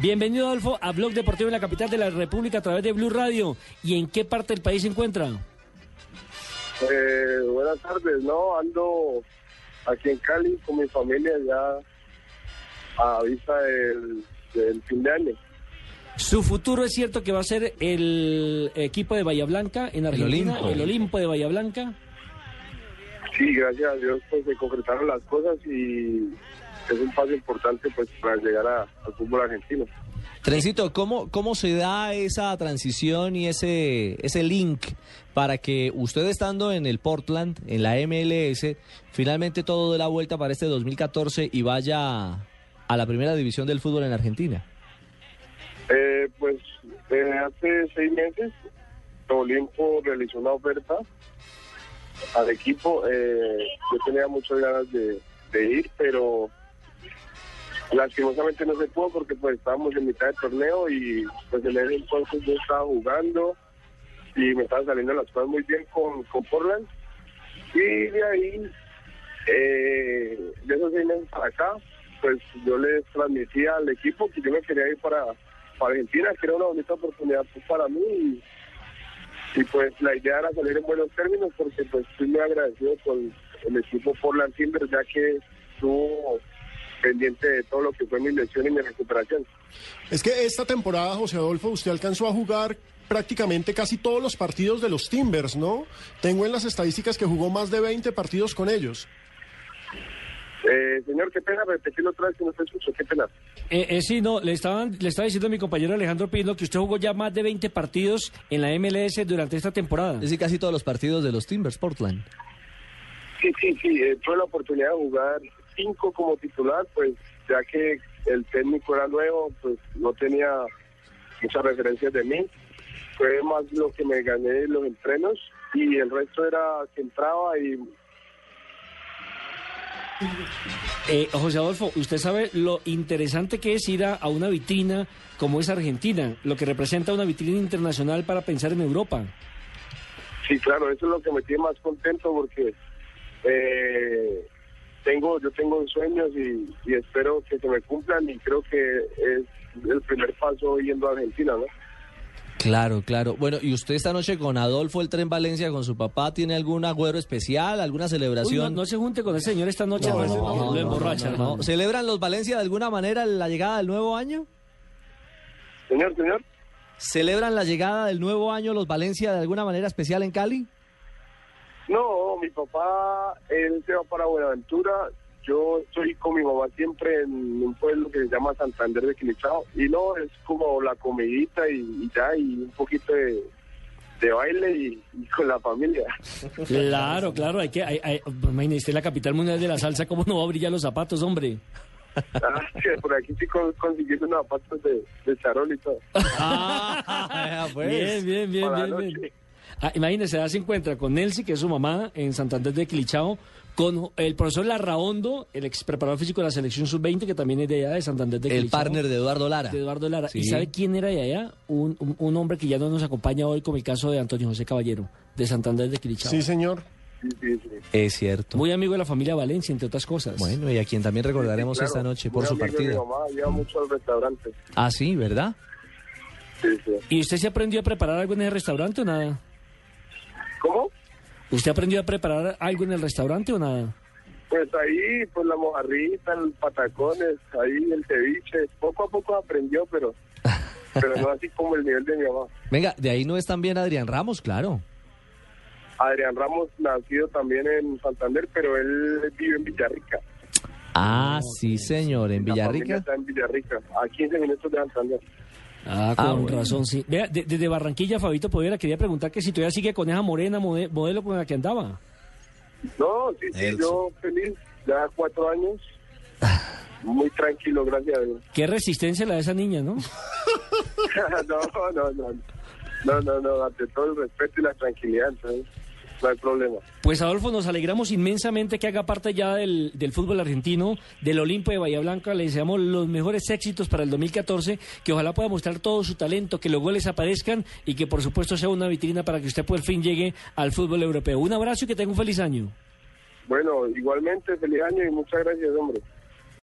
Bienvenido, Adolfo, a Blog Deportivo en la capital de la República a través de Blue Radio. ¿Y en qué parte del país se encuentra? Eh, buenas tardes, no, ando aquí en Cali con mi familia ya a vista del, del fin de año. Su futuro es cierto que va a ser el equipo de Bahía Blanca en Argentina, Olimpo. el Olimpo de Bahía Blanca. Sí, gracias a Dios pues se concretaron las cosas y es un paso importante pues para llegar a- al fútbol argentino. Trencito, ¿cómo, ¿cómo se da esa transición y ese, ese link para que usted estando en el Portland, en la MLS, finalmente todo dé la vuelta para este 2014 y vaya a la primera división del fútbol en Argentina? Eh, pues eh, hace seis meses Olimpo realizó una oferta al equipo. Eh, yo tenía muchas ganas de, de ir, pero lastimosamente no se pudo porque pues estábamos en mitad de torneo y pues en ese entonces yo estaba jugando y me estaban saliendo las cosas muy bien con, con Portland. Y de ahí, eh, de esos seis meses para acá, pues yo les transmitía al equipo que yo me quería ir para, para Argentina, que era una bonita oportunidad pues, para mí. Y, pues la idea era salir en buenos términos porque pues estoy muy agradecido con el equipo Portland Timbers ya que estuvo pendiente de todo lo que fue mi lesión y mi recuperación. Es que esta temporada, José Adolfo, usted alcanzó a jugar prácticamente casi todos los partidos de los Timbers, ¿no? Tengo en las estadísticas que jugó más de 20 partidos con ellos. Eh, señor, qué pena repetirlo otra vez que no te escucho, qué pena. Eh, eh, sí, no, le, estaban, le estaba diciendo a mi compañero Alejandro Pino que usted jugó ya más de 20 partidos en la MLS durante esta temporada. Es decir, casi todos los partidos de los Timbers, Portland. Sí, sí, sí, eh, tuve la oportunidad de jugar cinco como titular, pues ya que el técnico era nuevo, pues no tenía muchas referencias de mí. Fue más lo que me gané en los entrenos y el resto era que entraba y Eh, José Adolfo, usted sabe lo interesante que es ir a, a una vitrina como es Argentina, lo que representa una vitrina internacional para pensar en Europa. Sí, claro, eso es lo que me tiene más contento porque eh, tengo, yo tengo sueños y, y espero que se me cumplan y creo que es el primer paso yendo a Argentina, ¿no? Claro, claro. Bueno, ¿y usted esta noche con Adolfo el Tren Valencia, con su papá, tiene algún agüero especial, alguna Uy, celebración? no, no se junte con ese señor esta noche, No, no, no, no, no, lo emborracha, no, hermano. no. ¿Celebran los Valencia de alguna manera la llegada del nuevo año? Señor, señor. ¿Celebran la llegada del nuevo año los Valencia de alguna manera especial en Cali? No, mi papá, él se va para Buenaventura. Yo estoy con mi mamá siempre en un pueblo que se llama Santander de Quilichao. Y no, es como la comidita y, y ya, y un poquito de, de baile y, y con la familia. Claro, claro, hay que, hay, hay, imagínese, la capital mundial de la salsa, ¿cómo no va a brillar los zapatos, hombre? Ah, que por aquí sí con- consiguiendo unos zapatos de, de charol y todo. Ah, pues. Bien, bien, bien, bien, bien. Ah, imagínese, ya se encuentra con Nelsi, que es su mamá, en Santander de Quilichao, con el profesor Larraondo, el ex preparador físico de la selección sub-20, que también es de allá, de Santander de El Quilichao. partner de Eduardo Lara. de Eduardo Lara. Sí. ¿Y sabe quién era de allá? Un, un- un hombre que ya no nos acompaña hoy, como el caso de Antonio José Caballero, de Santander de Quilichao. Sí, señor. Sí, sí, sí. Es cierto. Muy amigo de la familia Valencia, entre otras cosas. Bueno, y a quien también recordaremos Claro, esta noche muy por su amigo de partida. Mi mamá lleva mucho al restaurante. Ah, sí, ¿verdad? Sí, sí. ¿Y usted se aprendió a preparar algo en el restaurante o nada? ¿Cómo? ¿Usted aprendió a preparar algo en el restaurante o nada? Pues ahí, pues la mojarrita, el patacones, ahí el ceviche. Poco a poco aprendió, pero, pero no así como el nivel de mi mamá. Venga, de ahí no es también Adrián Ramos, claro. Adrián Ramos, nacido también en Santander, pero él vive en Villarrica. Ah, sí, señor, en Villarrica. está en Villarrica, a 15 minutos de Santander. Ah, con Ah, bueno. razón, sí. Vea, de- desde Barranquilla, Fabito Povera, quería preguntar que si todavía sigue con esa morena mode- modelo con la que andaba. No, sí, sí, yo feliz, ya cuatro años, muy tranquilo, gracias a Dios. Qué resistencia la de esa niña, ¿no? no, no, no, no, no, no, ante todo el respeto y la tranquilidad, entonces no hay problema. Pues Adolfo, nos alegramos inmensamente que haga parte ya del, del fútbol argentino, del Olimpo de Bahía Blanca. Le deseamos los mejores éxitos para el 2014, que ojalá pueda mostrar todo su talento, que los goles aparezcan y que por supuesto sea una vitrina para que usted por fin llegue al fútbol europeo. Un abrazo y que tenga un feliz año. Bueno, igualmente, feliz año y muchas gracias, hombre.